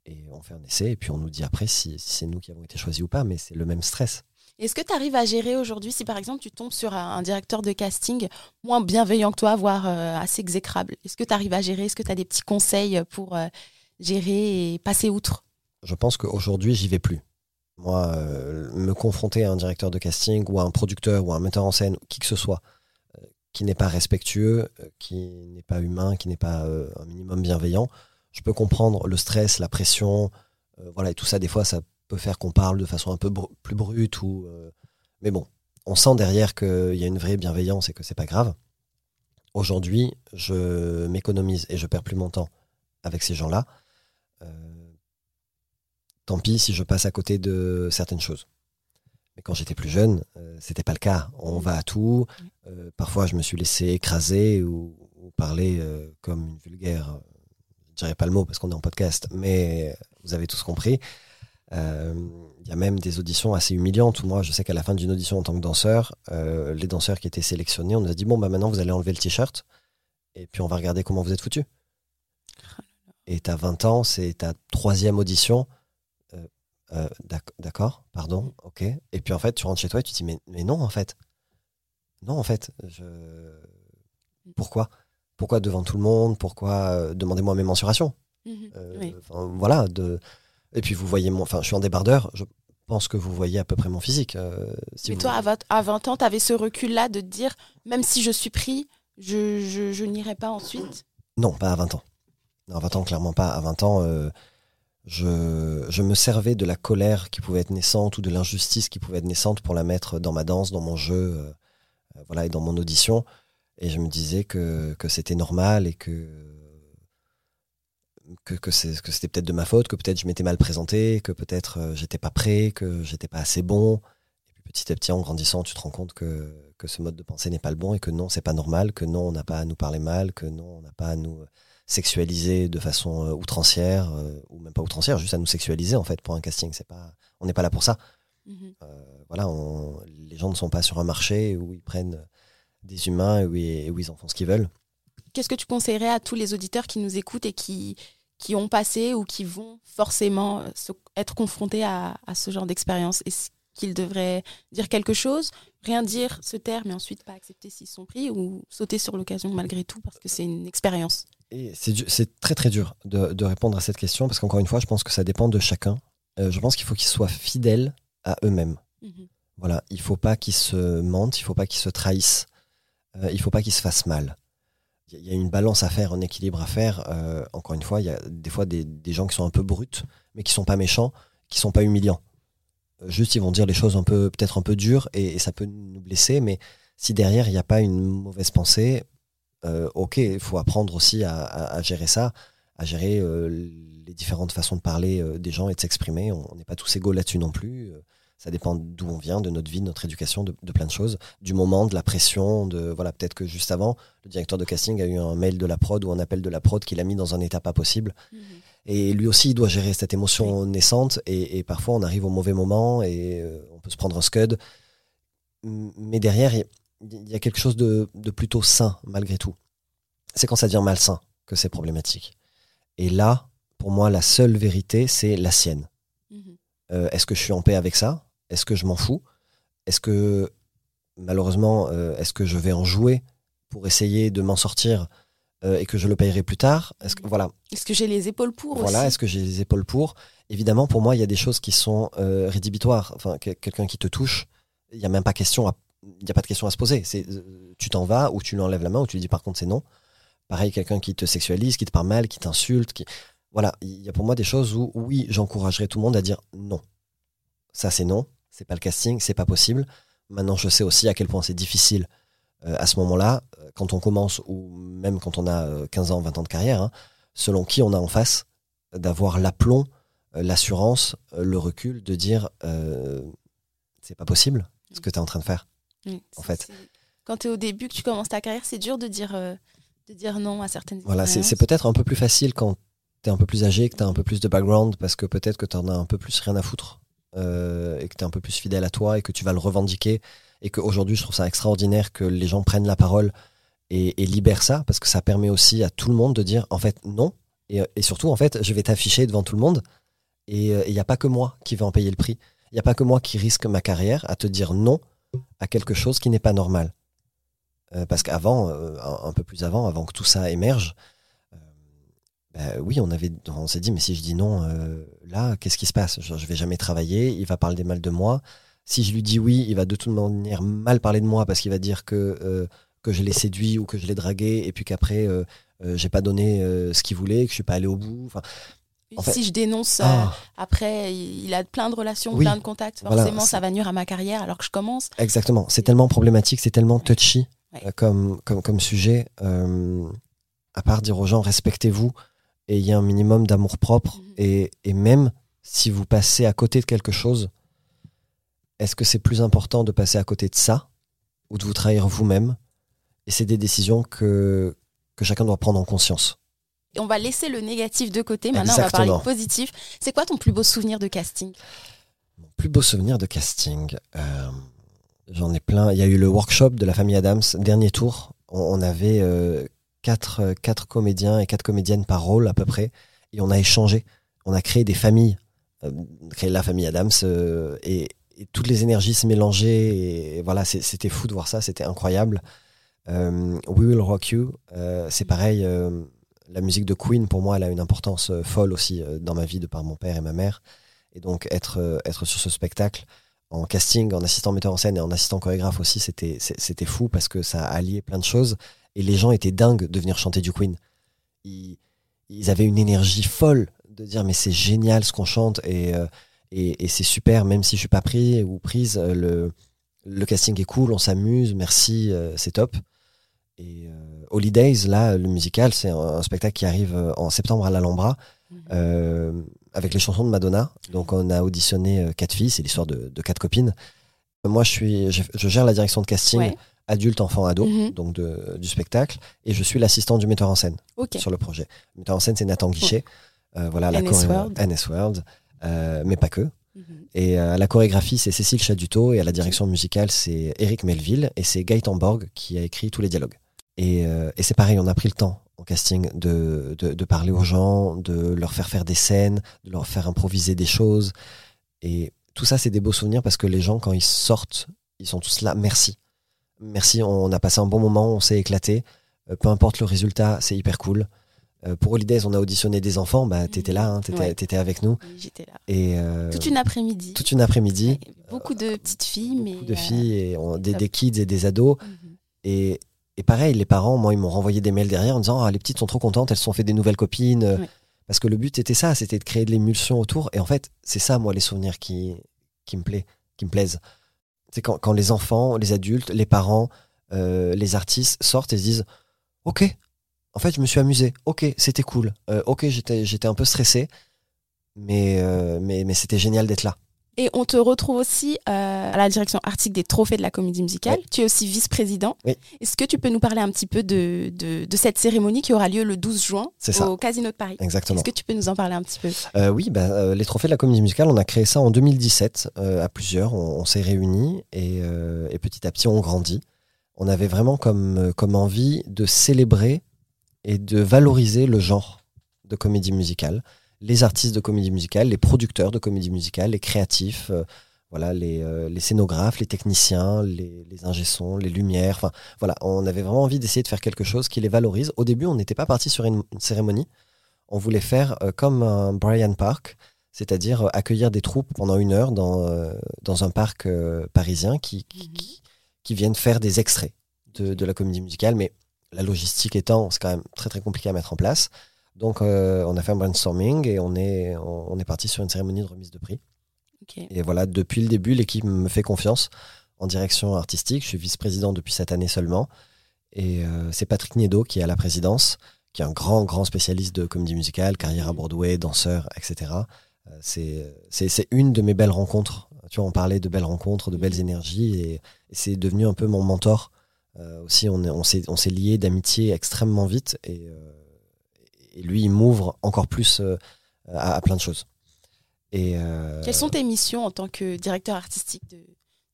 Et on fait un essai. Et puis, on nous dit après si, si c'est nous qui avons été choisis ou pas. Mais c'est le même stress. Est-ce que tu arrives à gérer aujourd'hui si par exemple tu tombes sur un, un directeur de casting moins bienveillant que toi, voire euh, assez exécrable? Est-ce que tu arrives à gérer? Est-ce que tu as des petits conseils pour euh, gérer et passer outre? Je pense qu'aujourd'hui, j'y vais plus. Moi, euh, me confronter à un directeur de casting ou à un producteur ou à un metteur en scène, qui que ce soit, qui n'est pas respectueux, euh, qui n'est pas humain, qui n'est pas euh, un minimum bienveillant, je peux comprendre le stress, la pression, euh, voilà, et tout ça, des fois, ça peut faire qu'on parle de façon un peu plus brute. Ou, mais bon, on sent derrière qu'il y a une vraie bienveillance et que c'est pas grave. Aujourd'hui, je m'économise et je perds plus mon temps avec ces gens-là. Tant pis si je passe à côté de certaines choses. Mais quand j'étais plus jeune, euh, c'était pas le cas. On va à tout. Euh, parfois, je me suis laissé écraser ou, parler euh, comme une vulgaire. euh, Je dirais pas le mot parce qu'on est en podcast, mais vous avez tous compris. Il y a même des auditions assez humiliantes où moi, je sais qu'à la fin d'une audition en tant que danseur, les danseurs qui étaient sélectionnés, on nous a dit bon bah maintenant vous allez enlever le t-shirt et puis on va regarder comment vous êtes foutu. Et t'as 20 ans, c'est ta troisième audition. D'ac- D'accord, pardon, ok. Et puis en fait, tu rentres chez toi et tu te dis mais non en fait. Non en fait. Je... Pourquoi? Pourquoi devant tout le monde? Pourquoi euh, Demandez-moi mes mensurations? Euh, Oui. enfin, voilà. De... Et puis vous voyez mon. Enfin, je suis en débardeur. Je pense que vous voyez à peu près mon physique. euh, si Mais vous- toi, à 20, à 20 ans, tu avais ce recul-là de te dire, même si je suis pris, je, je, je n'irai pas ensuite? Non, pas à 20 ans. Non, à 20 ans, clairement pas. À 20 ans, euh, je, je me servais de la colère qui pouvait être naissante ou de l'injustice qui pouvait être naissante pour la mettre dans ma danse, dans mon jeu, euh, euh, voilà, et dans mon audition. Et je me disais que, que c'était normal et que, que, que c'était peut-être de ma faute, que peut-être je m'étais mal présenté, que peut-être euh, j'étais pas prêt, que j'étais pas assez bon. Et puis petit à petit, en grandissant, tu te rends compte que, que ce mode de pensée n'est pas le bon et que non, c'est pas normal, que non, on n'a pas à nous parler mal, que non, on n'a pas à nous sexualiser de façon euh, outrancière, euh, ou même pas outrancière, juste à nous sexualiser en fait pour un casting. C'est pas, on n'est pas là pour ça. Mhm. Euh, voilà, on- les gens ne sont pas sur un marché où ils prennent des humains et où ils, et où ils en font ce qu'ils veulent. Qu'est-ce que tu conseillerais à tous les auditeurs qui nous écoutent et qui, qui ont passé ou qui vont forcément euh, se- être confrontés à, à ce genre d'expérience? Est-ce qu'ils devraient dire quelque chose, rien dire, se taire, mais ensuite pas accepter s'ils sont pris ou sauter sur l'occasion malgré tout parce que c'est une expérience? Et c'est très très dur de, de répondre à cette question parce qu'encore une fois, je pense que ça dépend de chacun. Euh, je pense qu'il faut qu'ils soient fidèles à eux-mêmes. Mhm. Voilà, il faut pas qu'ils se mentent, il faut pas qu'ils se trahissent, euh, il faut pas qu'ils se fassent mal. Il y a- il y a une balance à faire, un équilibre à faire. Euh, encore une fois, il y a des fois des, des gens qui sont un peu bruts, mais qui sont pas méchants, qui sont pas humiliants. Euh, Juste, ils vont dire les choses un peu, peut-être un peu dures, et, et ça peut nous blesser. Mais si derrière il n'y a pas une mauvaise pensée, euh, ok, il faut apprendre aussi à, à- à gérer ça, à gérer les différentes façons de parler euh, des gens et de s'exprimer. On n'est pas tous égaux là-dessus non plus. Euh, Ça dépend d'où on vient, de notre vie, de notre éducation, de, de plein de choses, du moment, de la pression, de voilà, peut-être que juste avant, le directeur de casting a eu un mail de la prod ou un appel de la prod qui l'a mis dans un état pas possible. Et lui aussi, il doit gérer cette émotion naissante. Et, et parfois, on arrive au mauvais moment et euh, on peut se prendre un scud. Mais derrière, il y a quelque chose de, de plutôt sain, malgré tout. C'est quand ça devient malsain que c'est problématique. Et là, pour moi, la seule vérité, c'est la sienne. Mhm. Euh, Est-ce que je suis en paix avec ça? Est-ce que je m'en fous? Est-ce que, malheureusement, euh, est-ce que je vais en jouer pour essayer de m'en sortir euh, et que je le payerai plus tard? Est-ce que, voilà, Est-ce que j'ai les épaules pour voilà, est-ce que j'ai les épaules pour? Évidemment, pour moi, il y a des choses qui sont rédhibitoires. Enfin, que- quelqu'un qui te touche, il n'y a même pas question à, il y a pas de question à se poser. C'est, tu t'en vas ou tu lui enlèves la main ou tu lui dis par contre c'est non. Pareil, quelqu'un qui te sexualise, qui te parle mal, qui t'insulte, qui, voilà, il y a pour moi des choses où oui, j'encouragerais tout le monde à dire non. Ça c'est non, c'est pas le casting, c'est pas possible. Maintenant, je sais aussi à quel point c'est difficile euh, à ce moment-là, euh, quand on commence ou même quand on a 15 ans, 20 ans de carrière, hein, selon qui on a en face, d'avoir l'aplomb, l'assurance, le recul de dire c'est pas possible ce que tu es en train de faire. en fait. Quand tu es au début, que tu commences ta carrière, c'est dur de dire, de dire non à certaines Voilà, c'est peut-être un peu plus facile quand tu es un peu plus âgé, que tu as un peu plus de background, parce que peut-être que tu en as un peu plus rien à foutre, euh, et que tu es un peu plus fidèle à toi, et que tu vas le revendiquer. Et qu'aujourd'hui, je trouve ça extraordinaire que les gens prennent la parole et, libèrent ça, parce que ça permet aussi à tout le monde de dire, en fait, non. Et, surtout, en fait, je vais t'afficher devant tout le monde, et il n'y a pas que moi qui vais en payer le prix. Il n'y a pas que moi qui risque ma carrière à te dire non à quelque chose qui n'est pas normal. Euh, parce qu'avant, euh, un, peu plus avant, avant que tout ça émerge, bah oui, on, avait, on s'est dit, mais si je dis non, euh, là, qu'est-ce qui se passe? Je vais jamais travailler, il va parler mal de moi. Si je lui dis oui, il va de toute manière mal parler de moi parce qu'il va dire que, euh, que je l'ai séduit ou que je l'ai dragué et puis qu'après, euh, j'ai pas donné ce qu'il voulait, que je suis pas allé au bout. Enfin, si je dénonce, ah. après, il a plein de relations, plein de contacts. Forcément, ça va nuire à ma carrière alors que je commence. Exactement. C'est tellement problématique, c'est tellement touchy comme, comme, comme sujet. à part dire aux gens, respectez-vous, et il y a un minimum d'amour propre. Mhm. Et, et, même si vous passez à côté de quelque chose, est-ce que c'est plus important de passer à côté de ça ou de vous trahir vous-même? Et c'est des décisions que, que chacun doit prendre en conscience. on va laisser le négatif de côté. Maintenant, on va parler positif. C'est quoi ton plus beau souvenir de casting? Mon plus beau souvenir de casting euh, J'en ai plein. Il y a eu le workshop de la famille Adams, dernier tour. On, avait euh, quatre, euh, quatre comédiens et quatre comédiennes par rôle à peu près. Et on a échangé. On a créé des familles. Euh, créé la famille Adams. Euh, et, toutes les énergies se mélangeaient. Et voilà, c'était fou de voir ça. C'était incroyable. We Will Rock You, c'est pareil. la musique de Queen, pour moi, elle a une importance folle aussi dans ma vie de par mon père et ma mère. Et donc, être, être sur ce spectacle en casting, en assistant metteur en scène et en assistant chorégraphe aussi, c'était fou parce que ça a allié plein de choses. Et les gens étaient dingues de venir chanter du Queen. Ils, avaient une énergie folle de dire mais c'est génial ce qu'on chante et, euh, et, c'est super, même si je suis pas pris ou prise, euh, le, le casting est cool, on s'amuse, merci, euh, c'est top. Et Holidays, là, le musical, c'est un, spectacle qui arrive en septembre à l'Alhambra mhm. avec les chansons de Madonna. Donc on a auditionné quatre filles, c'est l'histoire de, quatre copines. Moi, je, suis, je, gère la direction de casting adulte, enfant, ado, mhm. donc de, du spectacle, et je suis l'assistant du metteur en scène sur le projet. Le metteur en scène, c'est Nathan Guichet. Euh, voilà, la World, World euh, mais pas que. Mhm. Et à euh, la chorégraphie, c'est Cécile Chaduto, et à la direction musicale, c'est Eric Melville, et c'est Gaëtan Borg qui a écrit tous les dialogues. Et, et c'est pareil, on a pris le temps au casting de, de, de, parler aux gens, de leur faire faire des scènes, de leur faire improviser des choses. Et tout ça, c'est des beaux souvenirs parce que les gens, quand ils sortent, ils sont tous là, merci. Merci, on a passé un bon moment, on s'est éclaté. Euh, peu importe le résultat, c'est hyper cool. Euh, pour Holidays, on a auditionné des enfants. Bah, t'étais là, hein, t'étais, avec nous. j'étais là. Et euh, toute une après-midi. Toute une après-midi. beaucoup de petites filles, mais beaucoup de filles et des, kids et des ados. Mhm. et, pareil, les parents, moi, ils m'ont renvoyé des mails derrière en disant ah, les petites sont trop contentes, elles se sont fait des nouvelles copines. Parce que le but c'était ça, c'était de créer de l'émulsion autour. Et en fait, c'est ça, moi, les souvenirs qui, qui me plaît, qui me plaisent. C'est quand, quand, les enfants, les adultes, les parents, euh, les artistes sortent et se disent Ok, en fait, je me suis amusé. Ok, c'était cool. Euh, ok, j'étais un peu stressé, mais, euh, mais, mais c'était génial d'être là. Et on te retrouve aussi euh, à la direction artistique des trophées de la comédie musicale. Tu es aussi vice-président. Est-ce que tu peux nous parler un petit peu de, de, cette cérémonie qui aura lieu le 12 juin au Casino de Paris? Exactement. Est-ce que tu peux nous en parler un petit peu? Euh, Oui, bah, euh, les trophées de la comédie musicale, on a créé ça en 2017 à plusieurs. On, s'est réunis et, et, petit à petit, on grandit. On avait vraiment comme, comme envie de célébrer et de valoriser le genre de comédie musicale les artistes de comédie musicale, les producteurs de comédie musicale, les créatifs, euh, voilà, les, euh, les, scénographes, les techniciens, les, les ingé-sons, les lumières. Enfin, voilà, on avait vraiment envie d'essayer de faire quelque chose qui les valorise. Au début, on n'était pas parti sur une, cérémonie. On voulait faire euh, comme un Brian Park, c'est-à-dire accueillir des troupes pendant une heure dans, dans un parc parisien qui, Mhm. qui, qui viennent faire des extraits de, de la comédie musicale, mais la logistique étant, c'est quand même très très compliqué à mettre en place. Donc euh, on a fait un brainstorming et on est, on, on est parti sur une cérémonie de remise de prix. Ok. Et voilà, depuis le début, l'équipe me fait confiance en direction artistique. Je suis vice-président depuis cette année seulement. Et euh, c'est Patrick Niedo qui est à la présidence, qui est un grand, grand spécialiste de comédie musicale, carrière à Broadway, danseur, etc. Euh, c'est, une de mes belles rencontres. Tu vois, on parlait de belles rencontres, de belles énergies, et, et c'est devenu un peu mon mentor. Euh, aussi, on, est- on, s'est, on s'est liés d'amitié extrêmement vite, et, euh, et lui, il m'ouvre encore plus euh, à, à plein de choses. Et, euh, Quelles sont tes missions en tant que directeur artistique de,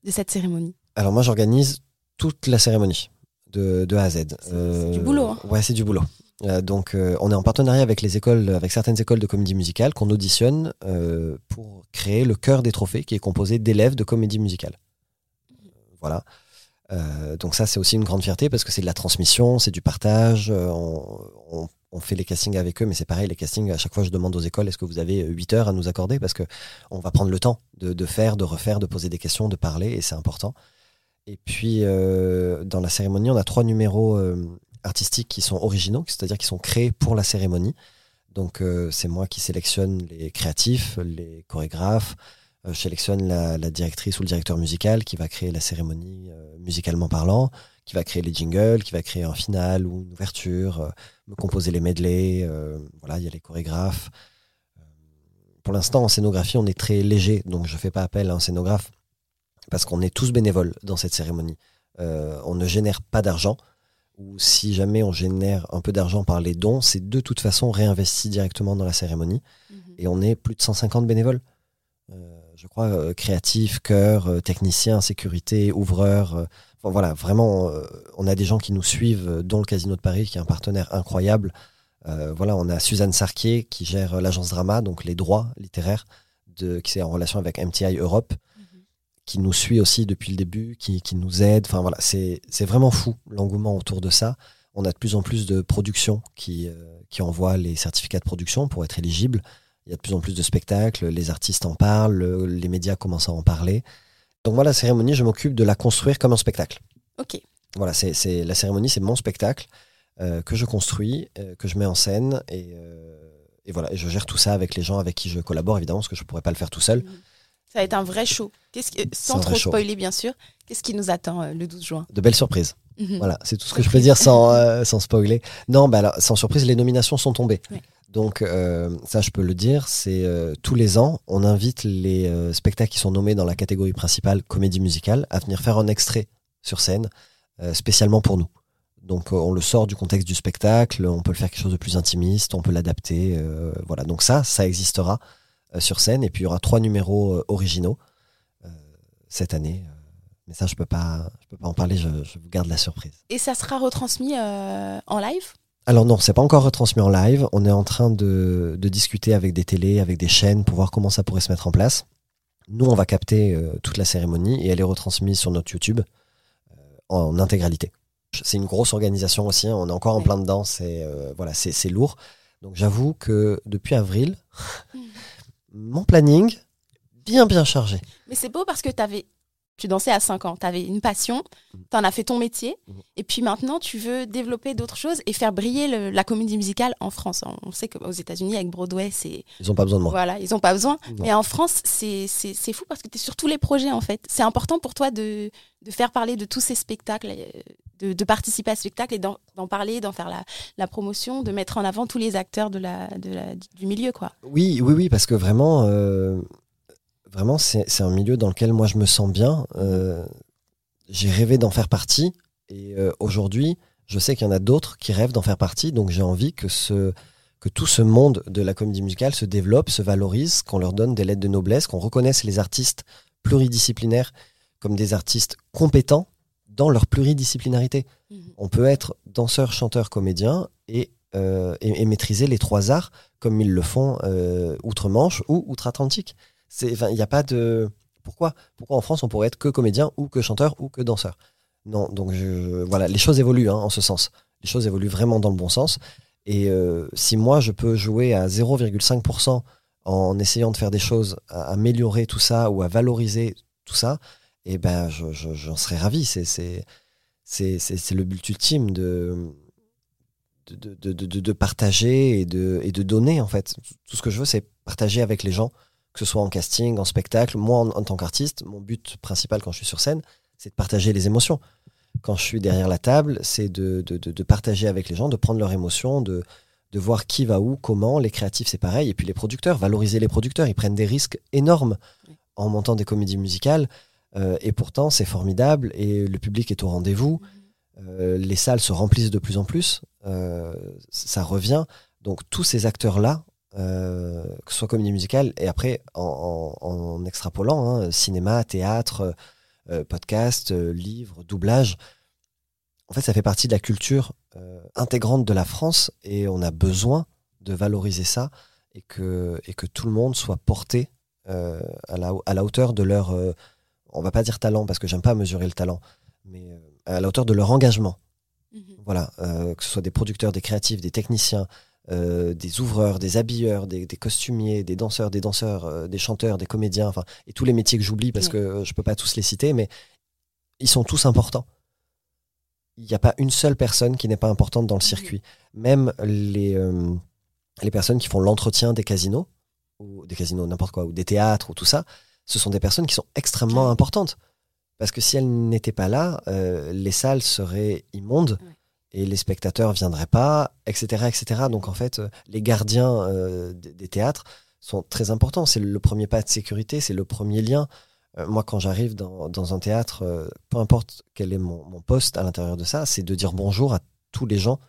de cette cérémonie? Alors moi, j'organise toute la cérémonie de, de A à Z. C'est- du boulot, hein. Ouais, c'est du boulot. Euh, donc, euh, on est en partenariat avec les écoles, avec certaines écoles de comédie musicale qu'on auditionne euh, pour créer le cœur des trophées, qui est composé d'élèves de comédie musicale. Voilà. Euh, donc ça, c'est aussi une grande fierté parce que c'est de la transmission, c'est du partage. euh, on, on- on fait les castings avec eux, mais c'est pareil, les castings, à chaque fois, je demande aux écoles, est-ce que vous avez 8 heures à nous accorder? Parce que on va prendre le temps de, faire, de refaire, de poser des questions, de parler, et c'est important. Et puis, euh, dans la cérémonie, on a trois numéros euh, artistiques qui sont originaux, c'est-à-dire qui sont créés pour la cérémonie. Donc, euh, c'est moi qui sélectionne les créatifs, les chorégraphes. Euh, je sélectionne la, la directrice ou le directeur musical qui va créer la cérémonie euh, musicalement parlant, qui va créer les jingles, qui va créer un final ou une ouverture, euh, me composer les medleys. euh, voilà, il y a les chorégraphes. Euh, Pour l'instant, en scénographie, on est très léger, donc je ne fais pas appel à un scénographe parce qu'on est tous bénévoles dans cette cérémonie. Euh, on ne génère pas d'argent, ou si jamais on génère un peu d'argent par les dons, c'est de toute façon réinvesti directement dans la cérémonie. Et on est plus de 150 bénévoles. Euh, je crois euh, créatifs, chœurs, euh, techniciens, sécurité, ouvreurs. euh, enfin, voilà, vraiment, euh, on a des gens qui nous suivent, euh, dont le Casino de Paris, qui est un partenaire incroyable. Voilà, on a Suzanne Sarquier qui gère l'agence Drama, donc les droits littéraires, de, qui est en relation avec MTI Europe qui nous suit aussi depuis le début, qui, qui nous aide. Enfin voilà, c'est vraiment fou l'engouement autour de ça. On a de plus en plus de productions qui, qui envoient les certificats de production pour être éligibles. Il y a de plus en plus de spectacles, les artistes en parlent, le- les médias commencent à en parler. Donc moi, la cérémonie, je m'occupe de la construire comme un spectacle. Ok. Voilà, c'est la cérémonie, c'est mon spectacle euh, que je construis, euh, que je mets en scène et, euh, et voilà, et je gère tout ça avec les gens avec qui je collabore évidemment parce que je pourrais pas le faire tout seul. Ça va être un vrai show. Qu'est-ce qui- C'est sans trop show. spoiler, bien sûr. Qu'est-ce qui nous attend le 12 juin? De belles surprises. Mhm. Voilà, c'est tout ce que je peux dire sans, [laughs] sans spoiler. Non, bah alors, sans surprise, les nominations sont tombées. Ouais. Donc, euh, ça, je peux le dire, c'est euh, tous les ans, on invite les euh, spectacles qui sont nommés dans la catégorie principale comédie musicale à venir faire un extrait sur scène, spécialement pour nous. Donc, on le sort du contexte du spectacle, on peut le faire quelque chose de plus intimiste, on peut l'adapter. voilà, donc ça, ça existera sur scène. Et puis, il y aura trois numéros originaux cette année. mais ça, je peux peux pas en parler. Je, vous garde la surprise. Et ça sera retransmis en live? Alors non, c'est pas encore retransmis en live. On est en train de, de discuter avec des télés, avec des chaînes pour voir comment ça pourrait se mettre en place. Nous, on va capter euh, toute la cérémonie et elle est retransmise sur notre YouTube euh, en intégralité. C'est une grosse organisation aussi. hein. On est encore en plein dedans. C'est euh, voilà, c'est lourd. Donc j'avoue que depuis avril, [laughs] mon planning bien bien chargé. Mais c'est beau parce que avais, tu dansais à 5 ans, tu avais une passion, tu en as fait ton métier, Mhm. et puis maintenant tu veux développer d'autres choses et faire briller le- la comédie musicale en France. On sait qu'aux États-Unis, avec Broadway, c'est. Ils ont pas besoin de moi. Voilà, ils n'ont pas besoin. Non. Mais en France, c'est fou parce que tu es sur tous les projets en fait. C'est important pour toi de, de faire parler de tous ces spectacles, euh, de, de participer à ce spectacle et d'en d'en parler, d'en faire la, la promotion, de mettre en avant tous les acteurs de la, de la, du milieu. quoi. Oui, oui, oui, parce que vraiment, euh, vraiment, c'est un milieu dans lequel moi je me sens bien. Euh, j'ai rêvé d'en faire partie, et euh, aujourd'hui, je sais qu'il y en a d'autres qui rêvent d'en faire partie, donc j'ai envie que ce que tout ce monde de la comédie musicale se développe, se valorise, qu'on leur donne des lettres de noblesse, qu'on reconnaisse les artistes pluridisciplinaires comme des artistes compétents dans leur pluridisciplinarité. On peut être danseur, chanteur, comédien et, euh, et, et maîtriser les trois arts comme ils le font euh, outre-Manche ou outre-Atlantique. C'est- Il n'y a pas de... Pourquoi Pourquoi en France on pourrait être que comédien ou que chanteur ou que danseur? Non, donc voilà, les choses évoluent hein, en ce sens. Les choses évoluent vraiment dans le bon sens. Et euh, si moi je peux jouer à 0,5% en essayant de faire des choses, à améliorer tout ça ou à valoriser tout ça, eh ben, j'en je, serais ravi. C'est le but ultime de, de, de, de, partager et de, et de donner, en fait. Tout ce que je veux, c'est partager avec les gens, que ce soit en casting, en spectacle. Moi, en, tant qu'artiste, mon but principal quand je suis sur scène, c'est de partager les émotions. Quand je suis derrière la table, c'est de, de, partager avec les gens, de prendre leurs émotions, de, de voir qui va où, comment. Les créatifs, c'est pareil. Et puis les producteurs, valoriser les producteurs. Ils prennent des risques énormes en montant des comédies musicales. Euh, et pourtant, c'est formidable et le public est au rendez-vous. Euh, les salles se remplissent de plus en plus. Euh, ça revient. Donc tous ces acteurs-là, que ce soit comédie musicale et après en, extrapolant, hein, cinéma, théâtre, podcast, livre, doublage, en fait, ça fait partie de la culture intégrante de la France et on a besoin de valoriser ça et que, et que tout le monde soit porté à, la, à la hauteur de leur on va pas dire talent parce que j'aime pas mesurer le talent, mais euh, à la hauteur de leur engagement. Mhm. Voilà, euh, que ce soit des producteurs, des créatifs, des techniciens, euh, des ouvreurs, des habilleurs, des, costumiers, des danseurs, des danseurs, des chanteurs, des comédiens, enfin, et tous les métiers que j'oublie parce que je peux pas tous les citer, mais ils sont tous importants. Il n'y a pas une seule personne qui n'est pas importante dans le mhm. circuit. Même les, les personnes qui font l'entretien des casinos, ou des casinos, n'importe quoi, ou des théâtres, ou tout ça, ce sont des personnes qui sont extrêmement importantes. Parce que si elles n'étaient pas là, euh, les salles seraient immondes et les spectateurs viendraient pas, etc. etc. Donc en fait, euh, les gardiens euh, des, théâtres sont très importants. C'est le premier pas de sécurité, c'est le premier lien. moi, quand j'arrive dans, un théâtre, peu importe quel est mon, poste à l'intérieur de ça, c'est de dire bonjour à tous les gens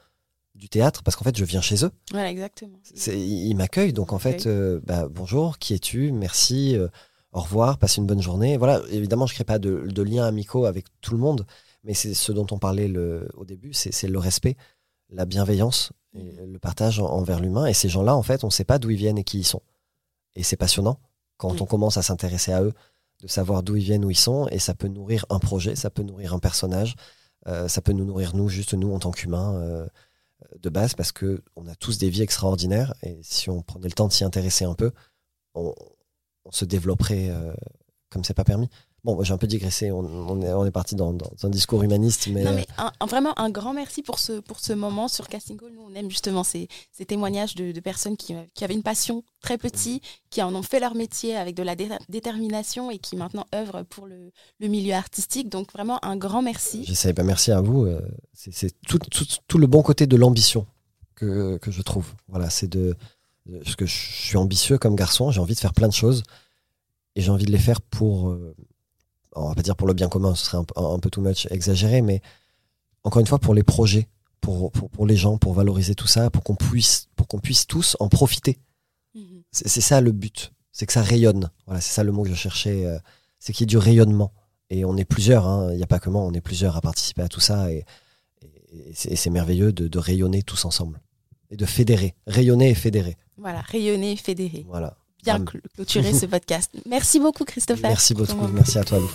du théâtre parce qu'en fait je viens chez eux. Voilà, exactement. Ils m'accueillent donc en fait bah, bonjour, qui es-tu? Merci au revoir, passez une bonne journée. Voilà, évidemment, je ne crée pas de, de liens amicaux avec tout le monde, mais c'est ce dont on parlait le, au début, c'est le respect, la bienveillance, et mmh. le partage envers l'humain. Et ces gens-là, en fait, on ne sait pas d'où ils viennent et qui ils sont. Et c'est passionnant quand on commence à s'intéresser à eux, de savoir d'où ils viennent, où ils sont, et ça peut nourrir un projet, ça peut nourrir un personnage, euh, ça peut nous nourrir nous, juste nous en tant qu'humains. Euh, de base parce que on a tous des vies extraordinaires et si on prenait le temps de s'y intéresser un peu, on, on se développerait euh, comme c'est pas permis. Bon, j'ai un peu digressé, on, est, on est parti dans, un discours humaniste. Mais, non, mais vraiment un grand merci pour ce, pour ce moment sur Casting Call. Nous, on aime justement ces, ces témoignages de, personnes qui, qui, avaient une passion très petite, qui en ont fait leur métier avec de la détermination et qui maintenant œuvrent pour le, le, milieu artistique. Donc, vraiment un grand merci. J'essaie, pas merci à vous. Euh, c'est tout, tout, tout, le bon côté de l'ambition que, que je trouve. Voilà, c'est de parce que je suis ambitieux comme garçon, j'ai envie de faire plein de choses et j'ai envie de les faire pour, euh, on va pas dire pour le bien commun, ce serait un, peu too much exagéré, mais encore une fois pour les projets, pour, pour, les gens, pour valoriser tout ça, pour qu'on puisse, pour qu'on puisse tous en profiter. Mhm. C'est ça le but, c'est que ça rayonne. Voilà, c'est ça le mot que je cherchais, euh, c'est qu'il y ait du rayonnement. Et on est plusieurs, hein. il n'y a pas que moi, on est plusieurs à participer à tout ça et, c'est merveilleux de, de rayonner tous ensemble et de fédérer, rayonner et fédérer. Voilà, rayonner, fédérer. Voilà. Bien clôturer ce podcast. Merci beaucoup, Christopher. Merci beaucoup. Merci à toi, Lou.